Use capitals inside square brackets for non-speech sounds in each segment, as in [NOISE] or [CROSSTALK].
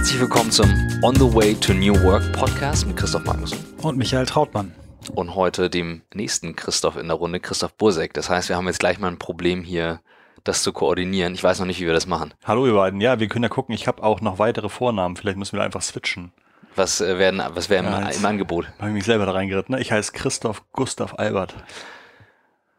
Herzlich willkommen zum On the Way to New Work Podcast mit Christoph Magnussen. Und Michael Trautmann. Und heute dem nächsten Christoph in der Runde, Christoph Bursek. Das heißt, wir haben jetzt gleich mal ein Problem hier, das zu koordinieren. Ich weiß noch nicht, wie wir das machen. Hallo ihr beiden. Ja, wir können ja gucken. Ich habe auch noch weitere Vornamen. Vielleicht müssen wir einfach switchen. Was, äh, werden, was wäre im, ja, im Angebot? Habe ich mich selber da reingeritten. Ne? Ich heiße Christoph Gustav Albert.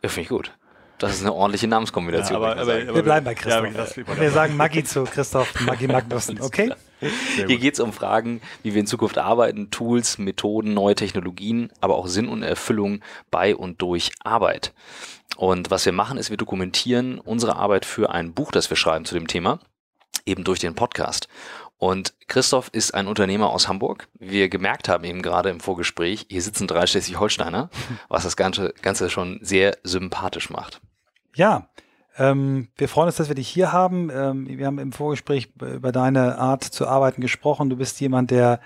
Ja, finde ich gut. Das ist eine ordentliche Namenskombination. Ja, aber, aber, aber, wir bleiben bei Christoph. Ja, wir sagen Maggi zu Christoph, Maggi Magnussen, okay? [LAUGHS] [LAUGHS] Hier geht es um Fragen, wie wir in Zukunft arbeiten, Tools, Methoden, neue Technologien, aber auch Sinn und Erfüllung bei und durch Arbeit. Und was wir machen, ist, wir dokumentieren unsere Arbeit für ein Buch, das wir schreiben zu dem Thema, eben durch den Podcast. Und Christoph ist ein Unternehmer aus Hamburg. Wir gemerkt haben eben gerade im Vorgespräch, hier sitzen drei Schleswig-Holsteiner, [LAUGHS] was das Ganze, Ganze schon sehr sympathisch macht. Ja, ähm, wir freuen uns, dass wir dich hier haben. Ähm, wir haben im Vorgespräch über deine Art zu arbeiten gesprochen. Du bist jemand, der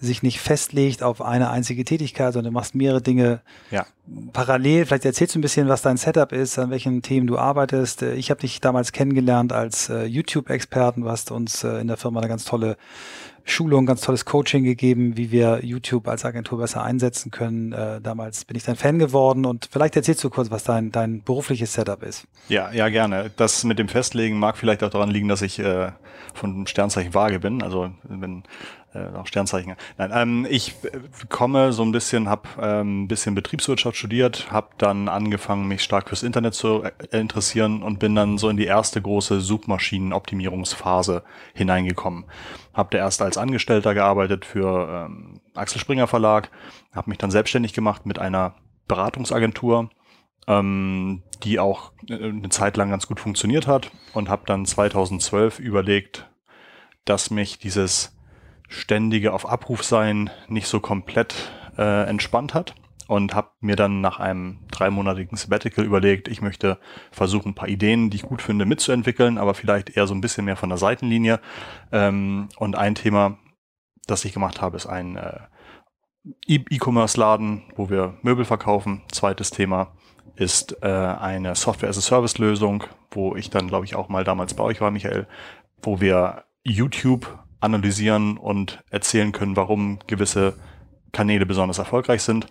sich nicht festlegt auf eine einzige Tätigkeit, sondern du machst mehrere Dinge ja. parallel. Vielleicht erzählst du ein bisschen, was dein Setup ist, an welchen Themen du arbeitest. Äh, ich habe dich damals kennengelernt als äh, YouTube-Experten. Du hast uns äh, in der Firma eine ganz tolle Schulung, ganz tolles Coaching gegeben, wie wir YouTube als Agentur besser einsetzen können. Äh, damals bin ich dein Fan geworden und vielleicht erzählst du kurz, was dein, dein berufliches Setup ist. Ja, ja, gerne. Das mit dem Festlegen mag vielleicht auch daran liegen, dass ich äh, von Sternzeichen Waage bin. Also bin äh, auch Sternzeichen. Nein, ähm, ich äh, komme so ein bisschen, habe ähm, ein bisschen Betriebswirtschaft studiert, habe dann angefangen, mich stark fürs Internet zu äh, interessieren und bin dann so in die erste große Suchmaschinenoptimierungsphase hineingekommen. Habe da erst als Angestellter gearbeitet für ähm, Axel Springer Verlag, habe mich dann selbstständig gemacht mit einer Beratungsagentur, ähm, die auch äh, eine Zeit lang ganz gut funktioniert hat und habe dann 2012 überlegt, dass mich dieses ständige auf Abruf sein nicht so komplett äh, entspannt hat und habe mir dann nach einem dreimonatigen Sabbatical überlegt, ich möchte versuchen, ein paar Ideen, die ich gut finde, mitzuentwickeln, aber vielleicht eher so ein bisschen mehr von der Seitenlinie. Ähm, und ein Thema, das ich gemacht habe, ist ein äh, E-Commerce-Laden, wo wir Möbel verkaufen. Zweites Thema ist äh, eine Software-as-a-Service-Lösung, wo ich dann, glaube ich, auch mal damals bei euch war, Michael, wo wir YouTube analysieren und erzählen können, warum gewisse Kanäle besonders erfolgreich sind.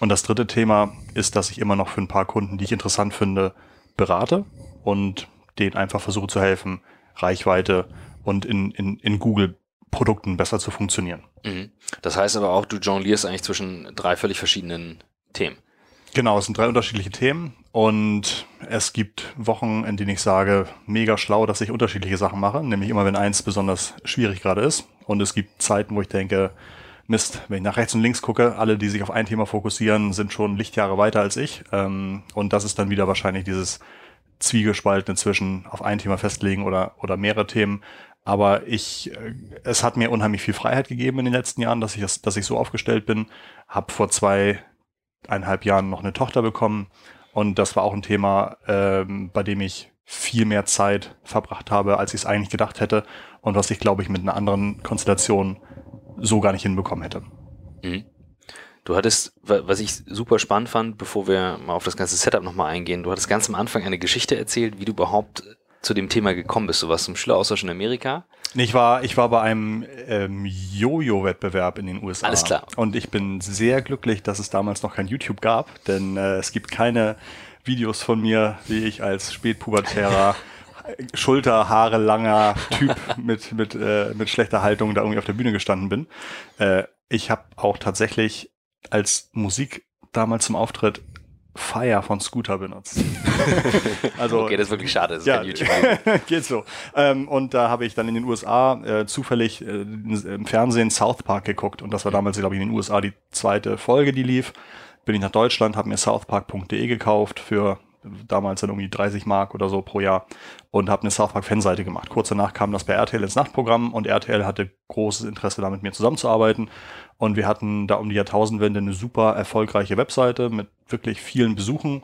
Und das dritte Thema ist, dass ich immer noch für ein paar Kunden, die ich interessant finde, berate und denen einfach versuche zu helfen, Reichweite und in, in, in Google Produkten besser zu funktionieren. Mhm. Das heißt aber auch, du jonglierst eigentlich zwischen drei völlig verschiedenen Themen. Genau, es sind drei unterschiedliche Themen und es gibt Wochen, in denen ich sage, mega schlau, dass ich unterschiedliche Sachen mache, nämlich immer, wenn eins besonders schwierig gerade ist. Und es gibt Zeiten, wo ich denke, Mist, wenn ich nach rechts und links gucke, alle, die sich auf ein Thema fokussieren, sind schon Lichtjahre weiter als ich. Ähm, und das ist dann wieder wahrscheinlich dieses Zwiegespalten zwischen auf ein Thema festlegen oder, oder mehrere Themen. Aber ich, äh, es hat mir unheimlich viel Freiheit gegeben in den letzten Jahren, dass ich, dass ich so aufgestellt bin. Hab vor zwei eineinhalb Jahren noch eine Tochter bekommen. Und das war auch ein Thema, ähm, bei dem ich viel mehr Zeit verbracht habe, als ich es eigentlich gedacht hätte. Und was ich, glaube ich, mit einer anderen Konstellation so gar nicht hinbekommen hätte. Mhm. Du hattest, was ich super spannend fand, bevor wir mal auf das ganze Setup nochmal eingehen, du hattest ganz am Anfang eine Geschichte erzählt, wie du überhaupt zu dem Thema gekommen bist. Du warst zum Schüleraustausch in Amerika. Ich war, ich war bei einem ähm, Jojo-Wettbewerb in den USA. Alles klar. Und ich bin sehr glücklich, dass es damals noch kein YouTube gab, denn äh, es gibt keine Videos von mir, wie ich als spätpubertärer [LAUGHS] Schulterhaare langer Typ [LAUGHS] mit, mit, äh, mit schlechter Haltung da irgendwie auf der Bühne gestanden bin. Äh, ich habe auch tatsächlich als Musik damals zum Auftritt Fire von Scooter benutzt. [LAUGHS] also, okay, das ist wirklich schade, das ist ja, kein YouTube. [LAUGHS] geht so. Ähm, und da habe ich dann in den USA äh, zufällig äh, im Fernsehen South Park geguckt und das war damals, glaube ich, in den USA die zweite Folge, die lief. Bin ich nach Deutschland, habe mir southpark.de gekauft für damals dann irgendwie 30 Mark oder so pro Jahr und habe eine South Park Fanseite gemacht. Kurz danach kam das bei RTL ins Nachtprogramm und RTL hatte großes Interesse da mit mir zusammenzuarbeiten und wir hatten da um die Jahrtausendwende eine super erfolgreiche Webseite mit wirklich vielen Besuchen,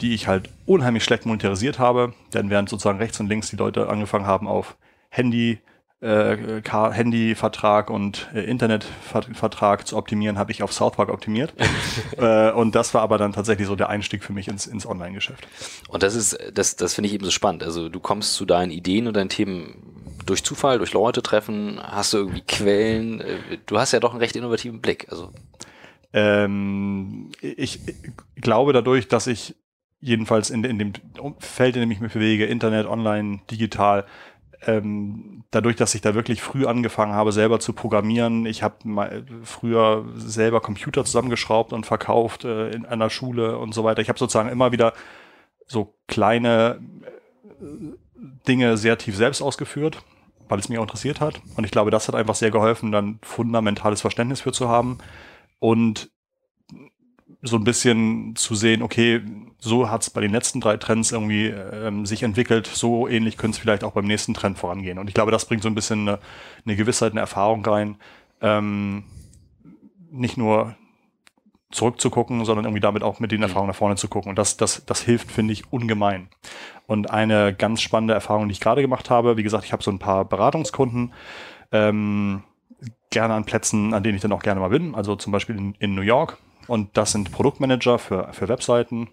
die ich halt unheimlich schlecht monetarisiert habe, denn während sozusagen rechts und links die Leute angefangen haben auf Handy äh, Handyvertrag und äh, Internetvertrag zu optimieren, habe ich auf South Park optimiert. [LAUGHS] äh, und das war aber dann tatsächlich so der Einstieg für mich ins, ins Online-Geschäft. Und das ist, das, das finde ich eben so spannend. Also du kommst zu deinen Ideen und deinen Themen durch Zufall, durch Leute treffen? Hast du irgendwie Quellen? Äh, du hast ja doch einen recht innovativen Blick. Also ähm, ich glaube dadurch, dass ich jedenfalls in, in dem Feld, in dem ich mich bewege, Internet, Online, digital, ähm, dadurch, dass ich da wirklich früh angefangen habe, selber zu programmieren, ich habe früher selber Computer zusammengeschraubt und verkauft äh, in einer Schule und so weiter. Ich habe sozusagen immer wieder so kleine äh, Dinge sehr tief selbst ausgeführt, weil es mich auch interessiert hat. Und ich glaube, das hat einfach sehr geholfen, dann fundamentales Verständnis für zu haben und so ein bisschen zu sehen, okay, so hat es bei den letzten drei Trends irgendwie ähm, sich entwickelt, so ähnlich könnte es vielleicht auch beim nächsten Trend vorangehen. Und ich glaube, das bringt so ein bisschen eine, eine Gewissheit, eine Erfahrung rein, ähm, nicht nur zurückzugucken, sondern irgendwie damit auch mit den mhm. Erfahrungen nach vorne zu gucken. Und das, das, das hilft, finde ich, ungemein. Und eine ganz spannende Erfahrung, die ich gerade gemacht habe, wie gesagt, ich habe so ein paar Beratungskunden, ähm, gerne an Plätzen, an denen ich dann auch gerne mal bin, also zum Beispiel in, in New York und das sind Produktmanager für, für Webseiten.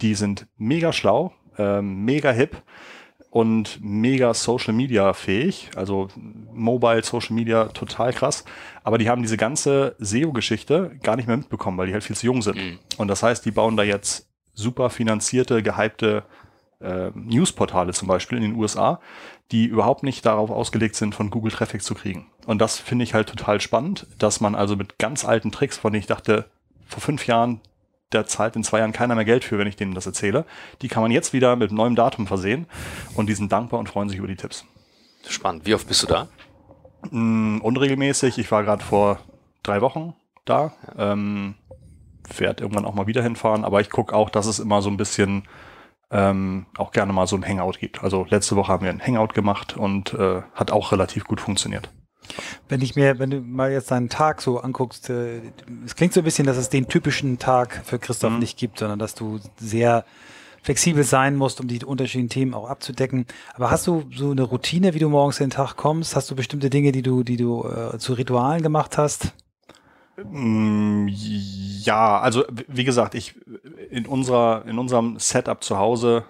Die sind mega schlau, äh, mega hip und mega Social Media fähig. Also Mobile Social Media total krass. Aber die haben diese ganze SEO-Geschichte gar nicht mehr mitbekommen, weil die halt viel zu jung sind. Mhm. Und das heißt, die bauen da jetzt super finanzierte, gehypte äh, Newsportale zum Beispiel in den USA, die überhaupt nicht darauf ausgelegt sind, von Google Traffic zu kriegen. Und das finde ich halt total spannend, dass man also mit ganz alten Tricks, von denen ich dachte, vor fünf Jahren, der zahlt in zwei Jahren keiner mehr Geld für, wenn ich denen das erzähle. Die kann man jetzt wieder mit neuem Datum versehen und die sind dankbar und freuen sich über die Tipps. Spannend. Wie oft bist du da? Mm, unregelmäßig. Ich war gerade vor drei Wochen da. Ja. Ähm, werde irgendwann auch mal wieder hinfahren, aber ich gucke auch, dass es immer so ein bisschen ähm, auch gerne mal so ein Hangout gibt. Also letzte Woche haben wir ein Hangout gemacht und äh, hat auch relativ gut funktioniert. Wenn ich mir, wenn du mal jetzt deinen Tag so anguckst, äh, es klingt so ein bisschen, dass es den typischen Tag für Christoph mhm. nicht gibt, sondern dass du sehr flexibel sein musst, um die unterschiedlichen Themen auch abzudecken. Aber hast du so eine Routine, wie du morgens in den Tag kommst? Hast du bestimmte Dinge, die du, die du äh, zu Ritualen gemacht hast? Mm, ja, also wie gesagt, ich in unserer in unserem Setup zu Hause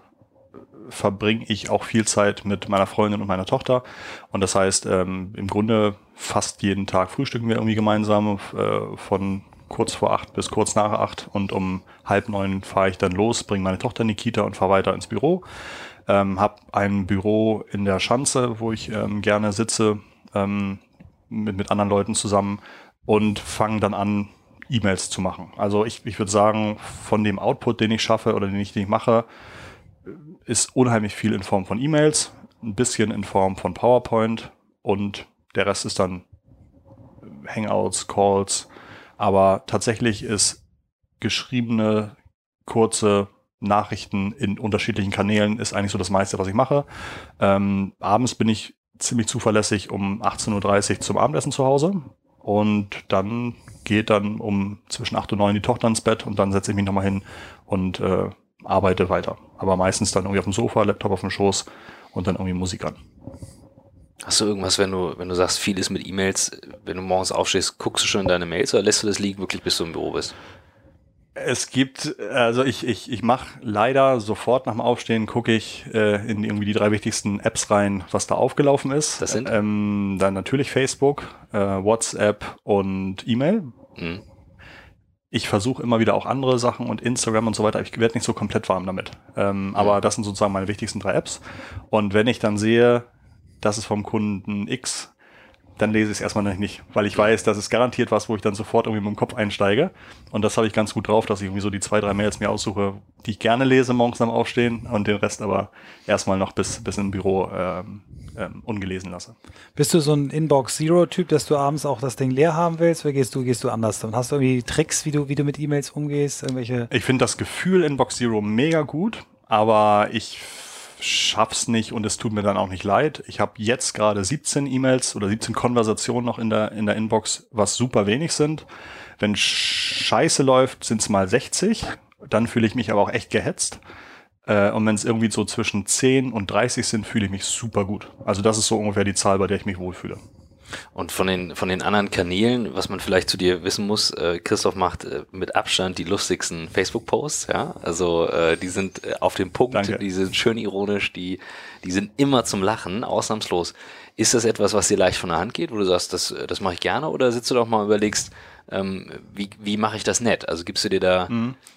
verbringe ich auch viel Zeit mit meiner Freundin und meiner Tochter. Und das heißt, ähm, im Grunde fast jeden Tag frühstücken wir irgendwie gemeinsam äh, von kurz vor acht bis kurz nach acht. Und um halb neun fahre ich dann los, bringe meine Tochter in die Kita und fahre weiter ins Büro. Ähm, habe ein Büro in der Schanze, wo ich ähm, gerne sitze ähm, mit, mit anderen Leuten zusammen und fange dann an, E-Mails zu machen. Also ich, ich würde sagen, von dem Output, den ich schaffe oder den ich, den ich mache, ist unheimlich viel in Form von E-Mails, ein bisschen in Form von PowerPoint und der Rest ist dann Hangouts, Calls. Aber tatsächlich ist geschriebene, kurze Nachrichten in unterschiedlichen Kanälen ist eigentlich so das meiste, was ich mache. Ähm, abends bin ich ziemlich zuverlässig um 18.30 Uhr zum Abendessen zu Hause. Und dann geht dann um zwischen 8 und 9 die Tochter ins Bett und dann setze ich mich nochmal hin und äh, arbeite weiter. Aber meistens dann irgendwie auf dem Sofa, Laptop auf dem Schoß und dann irgendwie Musik an. Hast du irgendwas, wenn du, wenn du sagst, vieles mit E-Mails, wenn du morgens aufstehst, guckst du schon in deine Mails oder lässt du das liegen wirklich, bis du im Büro bist? Es gibt, also ich, ich, ich mache leider sofort nach dem Aufstehen, gucke ich äh, in irgendwie die drei wichtigsten Apps rein, was da aufgelaufen ist. Das sind? Ähm, dann natürlich Facebook, äh, WhatsApp und E-Mail. Mhm ich versuche immer wieder auch andere Sachen und Instagram und so weiter. Ich werde nicht so komplett warm damit. Ähm, aber das sind sozusagen meine wichtigsten drei Apps. Und wenn ich dann sehe, das ist vom Kunden X, dann lese ich es erstmal nicht, weil ich weiß, das ist garantiert was, wo ich dann sofort irgendwie mit dem Kopf einsteige. Und das habe ich ganz gut drauf, dass ich irgendwie so die zwei, drei Mails mir aussuche, die ich gerne lese morgens am Aufstehen und den Rest aber erstmal noch bis, bis im Büro ähm, ähm, ungelesen lasse. Bist du so ein Inbox-Zero-Typ, dass du abends auch das Ding leer haben willst, oder gehst du, gehst du anders? Und hast du irgendwie Tricks, wie du, wie du mit E-Mails umgehst? Irgendwelche ich finde das Gefühl Inbox Zero mega gut, aber ich schaff's nicht und es tut mir dann auch nicht leid. Ich habe jetzt gerade 17 E-Mails oder 17 Konversationen noch in der, in der Inbox, was super wenig sind. Wenn Scheiße läuft, sind's mal 60. Dann fühle ich mich aber auch echt gehetzt. Äh, und wenn es irgendwie so zwischen 10 und 30 sind, fühle ich mich super gut. Also das ist so ungefähr die Zahl, bei der ich mich wohlfühle. Und von den, von den anderen Kanälen, was man vielleicht zu dir wissen muss, äh, Christoph macht äh, mit Abstand die lustigsten Facebook-Posts, ja. Also äh, die sind äh, auf dem Punkt, Danke. die sind schön ironisch, die, die sind immer zum Lachen, ausnahmslos. Ist das etwas, was dir leicht von der Hand geht, wo du sagst, das, äh, das mache ich gerne, oder sitzt du doch mal und überlegst, ähm, wie, wie mache ich das nett? Also gibst du dir da.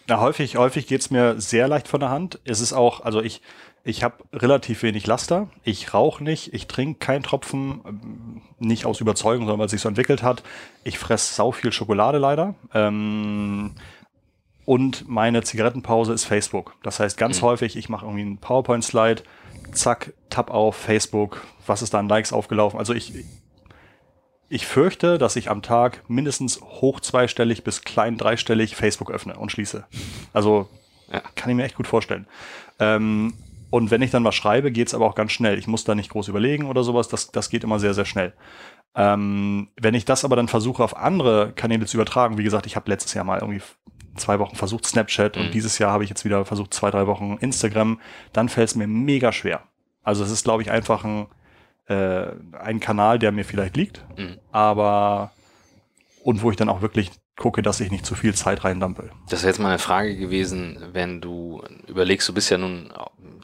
Na, häufig, häufig geht's mir sehr leicht von der Hand. Es ist auch, also ich, ich habe relativ wenig Laster. Ich rauche nicht, ich trinke keinen Tropfen, ähm, nicht aus Überzeugung, sondern weil es sich so entwickelt hat. Ich fress sau viel Schokolade leider. Ähm, und meine Zigarettenpause ist Facebook. Das heißt, ganz häufig, ich mache irgendwie einen PowerPoint-Slide, zack, Tab auf Facebook, was ist da an Likes aufgelaufen? Also ich, ich fürchte, dass ich am Tag mindestens hoch zweistellig bis klein dreistellig Facebook öffne und schließe. Also Ja. kann ich mir echt gut vorstellen. Ähm, und wenn ich dann was schreibe, geht's aber auch ganz schnell. Ich muss da nicht groß überlegen oder sowas. Das, das geht immer sehr, sehr schnell. Ähm, wenn ich das aber dann versuche, auf andere Kanäle zu übertragen, wie gesagt, ich habe letztes Jahr mal irgendwie zwei Wochen versucht Snapchat Mhm. und dieses Jahr habe ich jetzt wieder versucht, zwei, drei Wochen Instagram, dann fällt es mir mega schwer. Also es ist, glaube ich, einfach ein, äh, ein Kanal, der mir vielleicht liegt, Mhm. aber und wo ich dann auch wirklich gucke, dass ich nicht zu viel Zeit reindampel. Das wäre jetzt mal eine Frage gewesen, wenn du überlegst, du bist ja nun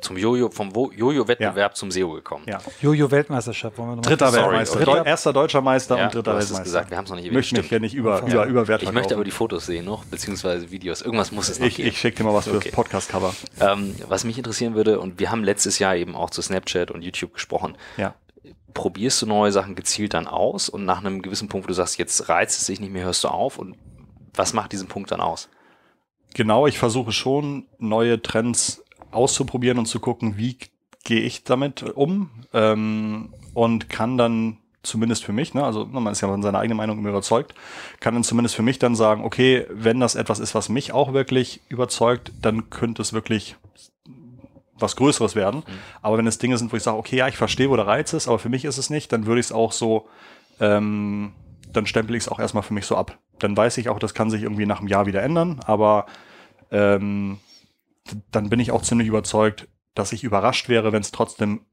zum Jojo, vom Jojo-Wettbewerb zum SEO gekommen. Ja. Jojo-Weltmeisterschaft, wollen wir nochmal Dritter Sorry, Weltmeister, okay. Deu- erster deutscher Meister Ja, und dritter du hast es Weltmeister. gesagt, wir haben es noch nicht Ich möchte mich hier nicht über, Ja. über, über Wert Ich möchte aber die Fotos sehen noch, beziehungsweise Videos. Irgendwas muss es noch Ich, geben. ich schicke dir mal was für Okay. das Podcast-Cover. Ähm, was mich interessieren würde, und wir haben letztes Jahr eben auch zu Snapchat und YouTube gesprochen, Ja. probierst du neue Sachen gezielt dann aus und nach einem gewissen Punkt, wo du sagst, jetzt reizt es sich nicht mehr, hörst du auf und was macht diesen Punkt dann aus? Genau, ich versuche schon, neue Trends auszuprobieren und zu gucken, wie gehe ich damit um ähm, und kann dann zumindest für mich, ne, also man ist ja von seiner eigenen Meinung immer überzeugt, kann dann zumindest für mich dann sagen, okay, wenn das etwas ist, was mich auch wirklich überzeugt, dann könnte es wirklich was Größeres werden. Aber wenn es Dinge sind, wo ich sage, okay, ja, ich verstehe, wo der Reiz ist, aber für mich ist es nicht, dann würde ich es auch so, ähm, dann stempel ich es auch erstmal für mich so ab. Dann weiß ich auch, das kann sich irgendwie nach einem Jahr wieder ändern, aber ähm, dann bin ich auch ziemlich überzeugt, dass ich überrascht wäre, wenn es trotzdem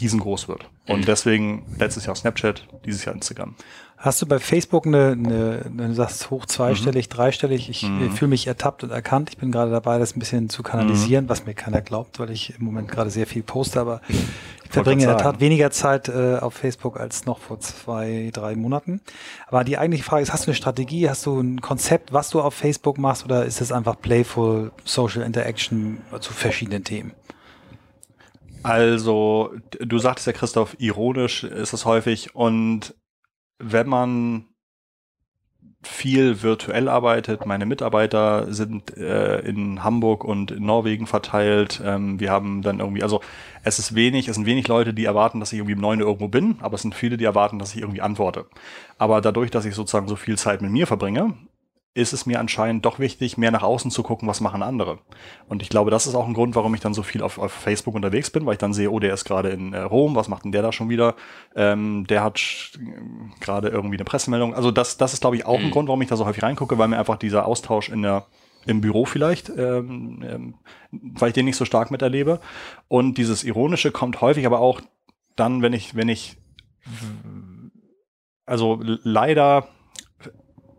riesengroß wird. Und Mhm. deswegen letztes Jahr Snapchat, dieses Jahr Instagram. Hast du bei Facebook eine, eine wenn du sagst hoch zweistellig, dreistellig, ich Mhm. fühle mich ertappt und erkannt. Ich bin gerade dabei, das ein bisschen zu kanalisieren, was mir keiner glaubt, weil ich im Moment gerade sehr viel poste, aber ich verbringe in der Tat weniger Zeit äh, auf Facebook als noch vor zwei, drei Monaten. Aber die eigentliche Frage ist, hast du eine Strategie, hast du ein Konzept, was du auf Facebook machst oder ist es einfach playful Social Interaction zu verschiedenen Themen? Also, du sagtest ja, Christoph, ironisch ist es häufig. Und wenn man viel virtuell arbeitet, meine Mitarbeiter sind äh, in Hamburg und in Norwegen verteilt. Ähm, wir haben dann irgendwie, also es ist wenig, es sind wenig Leute, die erwarten, dass ich irgendwie um 9 Uhr irgendwo bin, aber es sind viele, die erwarten, dass ich irgendwie antworte. Aber dadurch, dass ich sozusagen so viel Zeit mit mir verbringe, ist es mir anscheinend doch wichtig, mehr nach außen zu gucken, was machen andere. Und ich glaube, das ist auch ein Grund, warum ich dann so viel auf, auf Facebook unterwegs bin, weil ich dann sehe, oh, der ist gerade in äh, Rom, was macht denn der da schon wieder? Ähm, der hat sch- gerade irgendwie eine Pressemeldung. Also das, das ist, glaube ich, auch ein Mhm. Grund, warum ich da so häufig reingucke, weil mir einfach dieser Austausch in der im Büro vielleicht, ähm, ähm, weil ich den nicht so stark miterlebe. Und dieses Ironische kommt häufig aber auch dann, wenn ich, wenn ich, also leider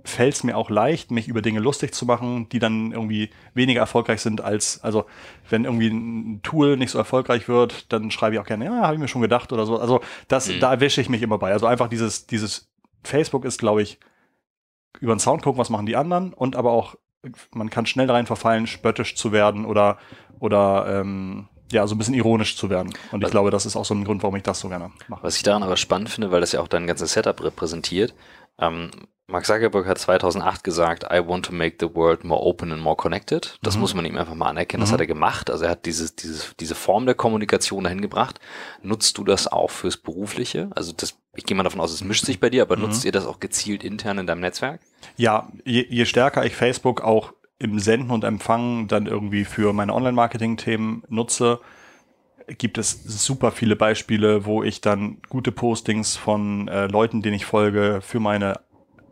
fällt es mir auch leicht, mich über Dinge lustig zu machen, die dann irgendwie weniger erfolgreich sind als, also wenn irgendwie ein Tool nicht so erfolgreich wird, dann schreibe ich auch gerne, ja, habe ich mir schon gedacht oder so. Also das, Mhm. da erwische ich mich immer bei. Also einfach dieses, dieses Facebook ist, glaube ich, über den Sound gucken, was machen die anderen und aber auch, man kann schnell rein verfallen, spöttisch zu werden oder, oder ähm, ja, so ein bisschen ironisch zu werden. Und ich Also- glaube, das ist auch so ein Grund, warum ich das so gerne mache. Was ich daran aber spannend finde, weil das ja auch dein ganzes Setup repräsentiert. Ähm, Mark Zuckerberg hat 2008 gesagt, I want to make the world more open and more connected. Das Mhm. muss man ihm einfach mal anerkennen. Das Mhm. hat er gemacht. Also er hat dieses, dieses, diese Form der Kommunikation dahin gebracht. Nutzt du das auch fürs Berufliche? Also das, ich gehe mal davon aus, es mischt sich bei dir, aber Mhm. nutzt ihr das auch gezielt intern in deinem Netzwerk? Ja, je, je stärker ich Facebook auch im Senden und Empfangen dann irgendwie für meine Online-Marketing-Themen nutze, gibt es super viele Beispiele, wo ich dann gute Postings von äh, Leuten, denen ich folge, für meine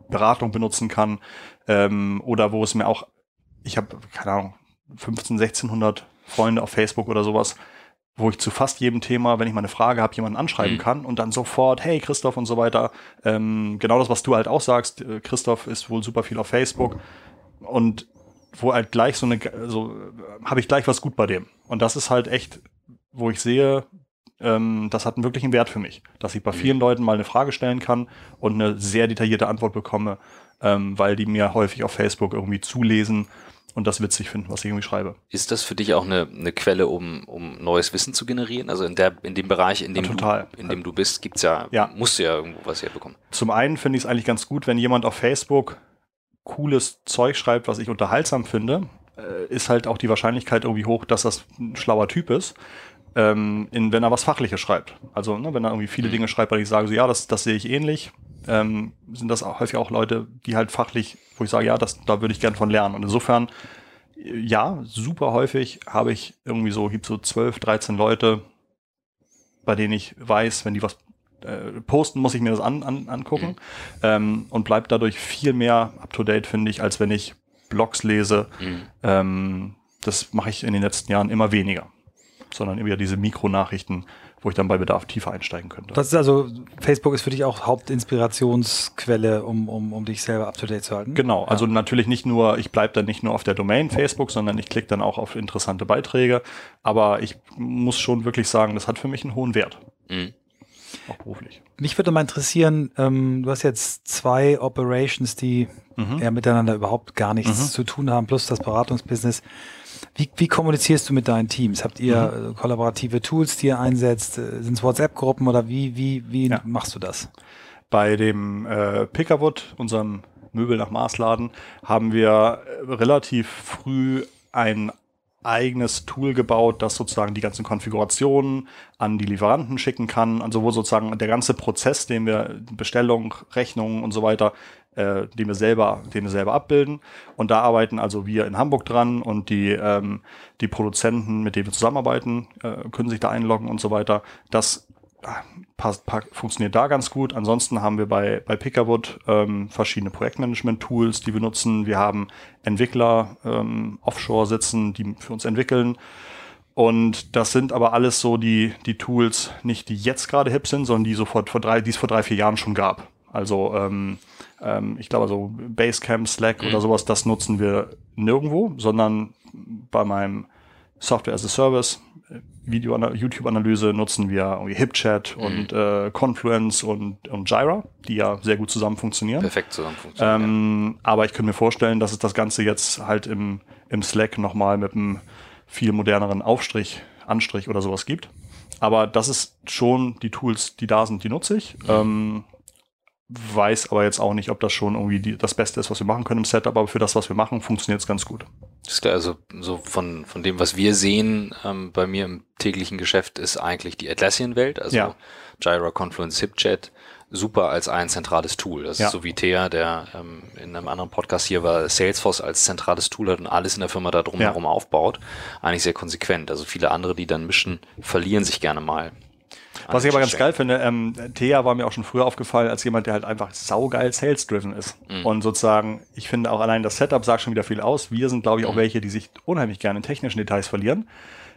Beratung benutzen kann. Ähm, oder wo es mir auch, ich habe, keine Ahnung, 15, 1600 Freunde auf Facebook oder sowas, wo ich zu fast jedem Thema, wenn ich mal eine Frage habe, jemanden anschreiben Mhm. kann und dann sofort, hey Christoph und so weiter. Ähm, genau das, was du halt auch sagst. Äh, Christoph ist wohl super viel auf Facebook und wo halt gleich so eine, so äh, habe ich gleich was gut bei dem. Und das ist halt echt, wo ich sehe, ähm, das hat einen wirklichen Wert für mich, dass ich bei vielen Leuten mal eine Frage stellen kann und eine sehr detaillierte Antwort bekomme, ähm, weil die mir häufig auf Facebook irgendwie zulesen und das witzig finden, was ich irgendwie schreibe. Ist das für dich auch eine, eine Quelle, um, um neues Wissen zu generieren? Also in, der, in dem Bereich, in dem, Ja, total. Du, in dem du bist, gibt's ja, Ja. musst du ja irgendwo was herbekommen. Zum einen finde ich es eigentlich ganz gut, wenn jemand auf Facebook cooles Zeug schreibt, was ich unterhaltsam finde, äh, ist halt auch die Wahrscheinlichkeit irgendwie hoch, dass das ein schlauer Typ ist, ähm, in, wenn er was Fachliches schreibt. Also ne, wenn er irgendwie viele Mhm. Dinge schreibt, weil ich sage, so ja, das, das sehe ich ähnlich, ähm, sind das häufig auch Leute, die halt fachlich, wo ich sage, ja, das, da würde ich gern von lernen. Und insofern, äh, ja, super häufig habe ich irgendwie so, gibt so 12, 13 Leute, bei denen ich weiß, wenn die was äh, posten, muss ich mir das an, an, angucken Mhm. ähm, und bleibt dadurch viel mehr up-to-date, finde ich, als wenn ich Blogs lese. Mhm. Ähm, das mache ich in den letzten Jahren immer weniger, sondern eher diese Mikronachrichten, wo ich dann bei Bedarf tiefer einsteigen könnte. Das ist also, Facebook ist für dich auch Hauptinspirationsquelle, um, um, um dich selber up to date zu halten. Genau, Ja. also natürlich nicht nur, ich bleibe dann nicht nur auf der Domain Facebook, sondern ich klicke dann auch auf interessante Beiträge. Aber ich muss schon wirklich sagen, das hat für mich einen hohen Wert, Mhm. auch beruflich. Mich würde mal interessieren, ähm, du hast jetzt zwei Operations, die Mhm. ja miteinander überhaupt gar nichts Mhm. zu tun haben, plus das Beratungsbusiness. Wie, wie kommunizierst du mit deinen Teams? Habt ihr Mhm. äh, kollaborative Tools, die ihr einsetzt? Sind es WhatsApp-Gruppen oder wie, wie, wie Ja. machst du das? Bei dem äh, Pickerwood, unserem Möbel nach Maßladen, haben wir äh, relativ früh ein eigenes Tool gebaut, das sozusagen die ganzen Konfigurationen an die Lieferanten schicken kann. Also wo sozusagen der ganze Prozess, den wir Bestellung, Rechnung und so weiter, äh, den wir selber, den wir selber abbilden. Und da arbeiten also wir in Hamburg dran und die ähm, die Produzenten, mit denen wir zusammenarbeiten, äh, können sich da einloggen und so weiter. Das ah, passt, pa- funktioniert da ganz gut. Ansonsten haben wir bei, bei Pickerwood ähm, verschiedene Projektmanagement-Tools, die wir nutzen. Wir haben Entwickler ähm, offshore sitzen, die für uns entwickeln. Und das sind aber alles so die, die Tools, nicht die jetzt gerade hip sind, sondern die sofort vor drei, die es vor drei, vier Jahren schon gab. Also ähm, ähm, ich glaube so Basecamp, Slack oder sowas, das nutzen wir nirgendwo, sondern bei meinem Software as a Service, äh, Video YouTube-Analyse nutzen wir irgendwie HipChat und äh, Confluence und, und Jira, die ja sehr gut zusammen funktionieren. Perfekt zusammen funktioniert. Ähm, aber ich könnte mir vorstellen, dass es das Ganze jetzt halt im, im Slack nochmal mit einem viel moderneren Aufstrich, Anstrich oder sowas gibt. Aber das ist schon die Tools, die da sind, die nutze ich. Ähm, weiß aber jetzt auch nicht, ob das schon irgendwie die, das Beste ist, was wir machen können im Setup, aber für das, was wir machen, funktioniert es ganz gut. Das ist klar, also so von, von dem, was wir sehen ähm, bei mir im täglichen Geschäft, ist eigentlich die Atlassian-Welt, also Ja. Jira, Confluence, HipChat, super als ein zentrales Tool. Das Ja. ist so wie Thea, der ähm, in einem anderen Podcast hier war, Salesforce als zentrales Tool hat und alles in der Firma da drumherum aufbaut. Eigentlich sehr konsequent. Also viele andere, die dann mischen, verlieren sich gerne mal. Was ich den aber ganz geil finde, ähm, Thea war mir auch schon früher aufgefallen als jemand, der halt einfach saugeil sales-driven ist. Mhm. Und sozusagen, ich finde auch allein das Setup sagt schon wieder viel aus. Wir sind, glaube ich, auch Mhm. welche, die sich unheimlich gerne in technischen Details verlieren.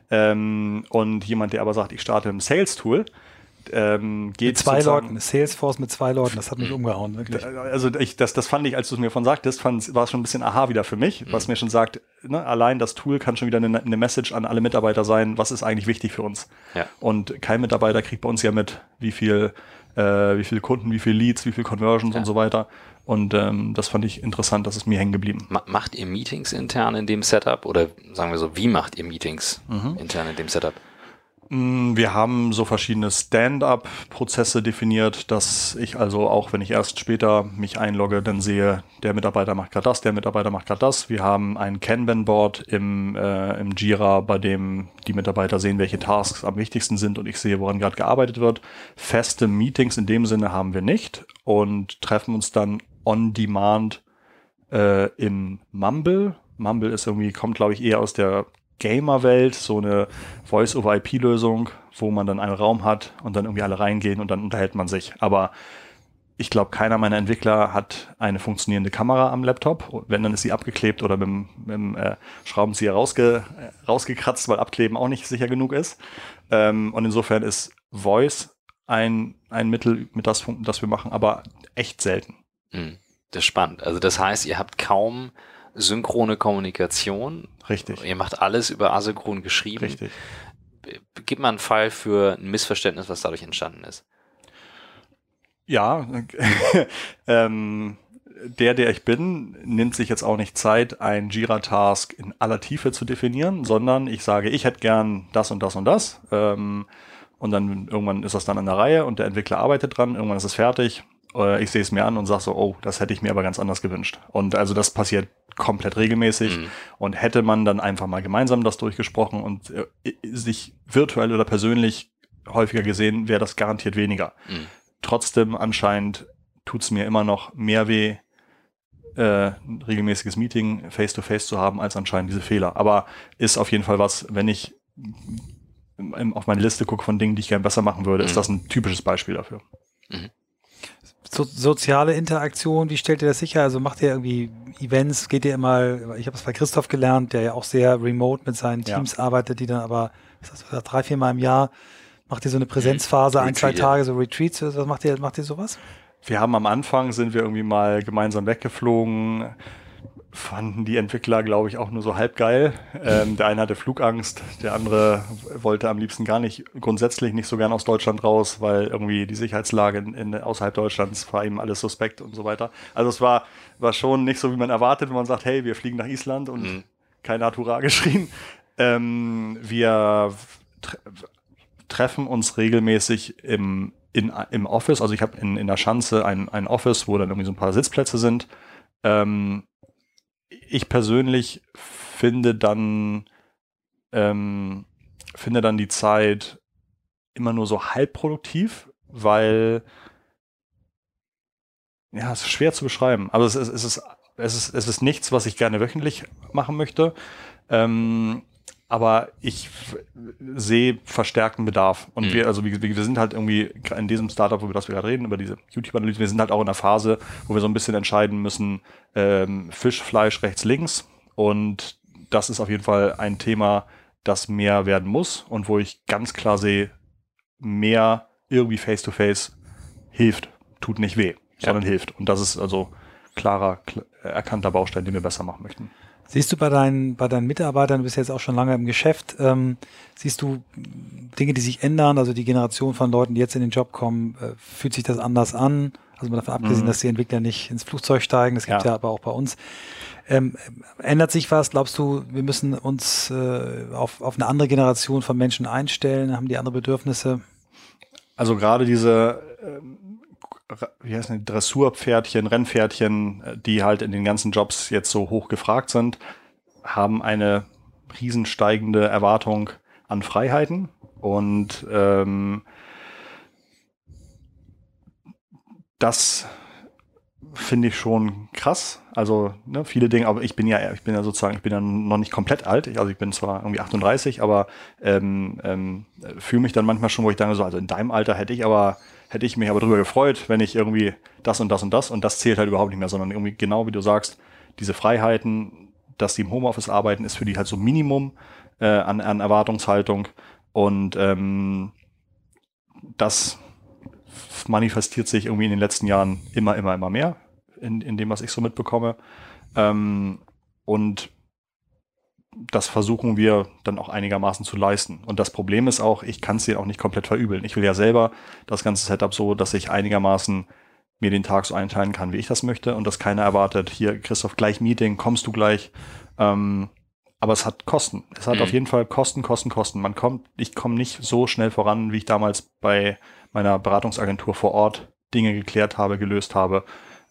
Ähm, und jemand, der aber sagt, ich starte im Sales-Tool, ähm, geht Mit zwei Leuten, Salesforce mit zwei Leuten, das hat mich umgehauen, wirklich. also ich, das, das fand ich, als du es mir von sagtest, fand, war es schon ein bisschen aha wieder für mich, was mir schon sagt, ne, allein das Tool kann schon wieder eine, eine Message an alle Mitarbeiter sein, was ist eigentlich wichtig für uns. Ja. Und kein Mitarbeiter kriegt bei uns ja mit, wie viel, äh, wie viele Kunden, wie viel Leads, wie viel Conversions Ja. und so weiter. Und ähm, das fand ich interessant, das ist mir hängen geblieben. Ma macht ihr Meetings intern in dem Setup oder sagen wir so, wie macht ihr Meetings Mhm. intern in dem Setup? Mm, Wir haben so verschiedene Stand-up-Prozesse definiert, dass ich also auch, wenn ich erst später mich einlogge, dann sehe, der Mitarbeiter macht gerade das, der Mitarbeiter macht gerade das. Wir haben ein Kanban-Board im, äh, im Jira, bei dem die Mitarbeiter sehen, welche Tasks am wichtigsten sind und ich sehe, woran gerade gearbeitet wird. Feste Meetings in dem Sinne haben wir nicht und treffen uns dann on demand äh, im Mumble. Mumble ist irgendwie, kommt glaube ich eher aus der Gamer-Welt, so eine Voice-over-IP-Lösung, wo man dann einen Raum hat und dann irgendwie alle reingehen und dann unterhält man sich. Aber ich glaube, keiner meiner Entwickler hat eine funktionierende Kamera am Laptop. Wenn, dann ist sie abgeklebt oder mit, dem- äh, Schraubenzieher rausge, äh, rausgekratzt, weil Abkleben auch nicht sicher genug ist. Ähm, und insofern ist Voice ein, ein Mittel, mit das, das wir machen, aber echt selten. Hm, Das ist spannend. Also das heißt, ihr habt kaum synchrone Kommunikation. Richtig. Ihr macht alles über asynchron geschrieben. Richtig. Gib mal einen Fall für ein Missverständnis, was dadurch entstanden ist. Ja, [LAUGHS] ähm, der, der ich bin, nimmt sich jetzt auch nicht Zeit, ein Jira-Task in aller Tiefe zu definieren, sondern ich sage, ich hätte gern das und das und das. Ähm, und dann irgendwann ist das dann an der Reihe und der Entwickler arbeitet dran, irgendwann ist es fertig. Äh, ich sehe es mir an und sage so, oh, das hätte ich mir aber ganz anders gewünscht. Und also das passiert komplett regelmäßig. Mhm. Und hätte man dann einfach mal gemeinsam das durchgesprochen und äh, sich virtuell oder persönlich häufiger gesehen, wäre das garantiert weniger Mhm. trotzdem anscheinend tut's mir immer noch mehr weh, äh, ein regelmäßiges Meeting face-to-face zu haben, als anscheinend diese Fehler. Aber ist auf jeden Fall was, wenn ich auf meine Liste gucke von Dingen, die ich gerne besser machen würde, Mhm. ist das ein typisches Beispiel dafür. So, soziale Interaktion, wie stellt ihr das sicher? Also macht ihr irgendwie Events, geht ihr immer, ich habe es bei Christoph gelernt, der ja auch sehr remote mit seinen Ja. Teams arbeitet, die dann aber was hast du gesagt, drei, vier Mal im Jahr macht ihr so eine Präsenzphase, ein, zwei Retreat, ja. Tage, so Retreats, was macht ihr, macht ihr sowas? Wir haben am Anfang, sind wir irgendwie mal gemeinsam weggeflogen, fanden die Entwickler, glaube ich, auch nur so halb geil. Ähm, der eine hatte Flugangst, der andere wollte am liebsten gar nicht, grundsätzlich nicht so gern aus Deutschland raus, weil irgendwie die Sicherheitslage in, in, außerhalb Deutschlands war ihm alles suspekt und so weiter. Also es war, war schon nicht so, wie man erwartet, wenn man sagt, hey, wir fliegen nach Island und Mhm. keiner hat Hurra [LAUGHS] geschrien. Ähm, wir tre treffen uns regelmäßig im, in, im Office. Also ich habe in, in der Schanze ein, ein Office, wo dann irgendwie so ein paar Sitzplätze sind. Ähm, ich persönlich finde dann, ähm, finde dann die Zeit immer nur so halb produktiv, weil ja, es ist schwer zu beschreiben. Aber es ist, es ist, es ist, es ist nichts, was ich gerne wöchentlich machen möchte. Ähm, aber ich sehe verstärkten Bedarf. Und Mhm. wir, also wir, wir sind halt irgendwie in diesem Startup, über das wir gerade reden, über diese YouTube-Analyse, wir sind halt auch in einer Phase, wo wir so ein bisschen entscheiden müssen, ähm, Fisch, Fleisch, rechts, links. Und das ist auf jeden Fall ein Thema, das mehr werden muss und wo ich ganz klar sehe, mehr irgendwie face-to-face hilft, tut nicht weh, Ja. sondern hilft. Und das ist also klarer, kl erkannter Baustein, den wir besser machen möchten. Siehst du bei deinen, bei deinen Mitarbeitern, du bist jetzt auch schon lange im Geschäft, ähm, siehst du Dinge, die sich ändern, also die Generation von Leuten, die jetzt in den Job kommen, äh, fühlt sich das anders an? Also mal davon abgesehen, Mhm. dass die Entwickler nicht ins Flugzeug steigen, das gibt Ja. ja aber auch bei uns. Ähm, ändert sich was? Glaubst du, wir müssen uns äh, auf, auf eine andere Generation von Menschen einstellen? Haben die andere Bedürfnisse? Also gerade diese, ähm, wie heißen die, Dressurpferdchen, Rennpferdchen, äh, die halt in den ganzen Jobs jetzt so hoch gefragt sind, haben eine riesensteigende Erwartung an Freiheiten und ähm, das finde ich schon krass. Also ne, viele Dinge, aber ich bin ja, ich bin ja sozusagen, ich bin ja noch nicht komplett alt. Ich, also ich bin zwar irgendwie 38, aber ähm, ähm, fühle mich dann manchmal schon, wo ich denke so, also in deinem Alter hätte ich aber hätte ich mich aber drüber gefreut, wenn ich irgendwie das und das und das und das zählt halt überhaupt nicht mehr, sondern irgendwie genau wie du sagst, diese Freiheiten, dass die im Homeoffice arbeiten, ist für die halt so Minimum äh, an, an Erwartungshaltung und ähm, das manifestiert sich irgendwie in den letzten Jahren immer, immer, immer mehr in, in dem, was ich so mitbekomme. Ähm, und das versuchen wir dann auch einigermaßen zu leisten. Und das Problem ist auch, ich kann es dir auch nicht komplett verübeln. Ich will ja selber das ganze Setup so, dass ich einigermaßen mir den Tag so einteilen kann, wie ich das möchte und dass keiner erwartet, hier Christoph, gleich Meeting, kommst du gleich. Ähm, aber es hat Kosten. Es hat Mhm. auf jeden Fall Kosten, Kosten, Kosten. Man kommt, ich komme nicht so schnell voran, wie ich damals bei meiner Beratungsagentur vor Ort Dinge geklärt habe, gelöst habe.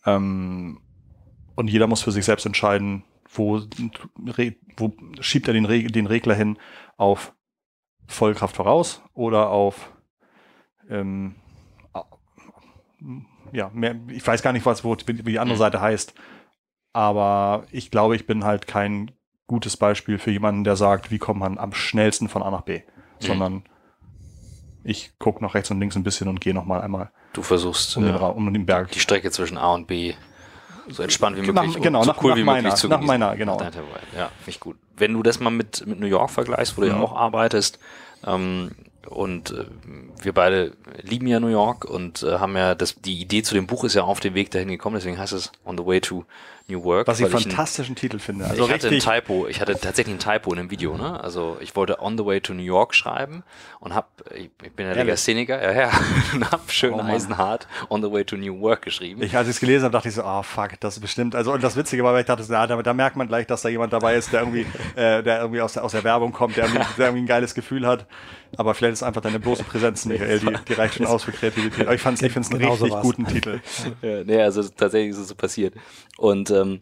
Ähm, und jeder muss für sich selbst entscheiden, wo, re- wo schiebt er den, Reg den Regler hin auf Vollkraft voraus oder auf ähm, ja, mehr, ich weiß gar nicht, was wo, wie die andere Mhm. Seite heißt. Aber ich glaube, ich bin halt kein gutes Beispiel für jemanden, der sagt, wie kommt man am schnellsten von A nach B, sondern Ich gucke noch rechts und links ein bisschen und gehe noch mal einmal Du versuchst um den, äh, Ra- um den Berg. die Strecke zwischen A und B so entspannt wie Nach- möglich und genau, so nach- cool nach wie meiner- möglich zu nach meiner, genau. Nach. Ja, finde ich gut. Wenn du das mal mit, mit New York vergleichst, wo du ja Mhm. auch arbeitest, ähm, und äh, wir beide lieben ja New York und äh, haben ja das, die Idee zu dem Buch ist ja auf dem Weg dahin gekommen, deswegen heißt es On the Way to New Work. Was ich weil ein- fantastischen Titel finde. Also ich hatte ein. Typo, ich hatte tatsächlich ein Typo in dem Video, ne? Also ich wollte On the Way to New York schreiben und hab, ich, ich bin ja? Legastheniker, ja, ja, [LAUGHS] und hab schön Oh eisenhart On the Way to New Work geschrieben. Ich, als ich es gelesen habe, dachte ich so, ah fuck, das ist bestimmt. Also und das Witzige war, weil ich dachte, so, ja, da, da merkt man gleich, dass da jemand dabei ist, der irgendwie, [LAUGHS] äh, der irgendwie aus der, aus der Werbung kommt, der irgendwie, der irgendwie ein geiles Gefühl hat. Aber vielleicht ist einfach deine bloße Präsenz, Michael, die, die reicht schon aus für Kreativität. Aber ich fand's, ich finde es einen Genau so richtig war's. guten Titel. Ja, nee, also tatsächlich ist es so passiert. Und ähm,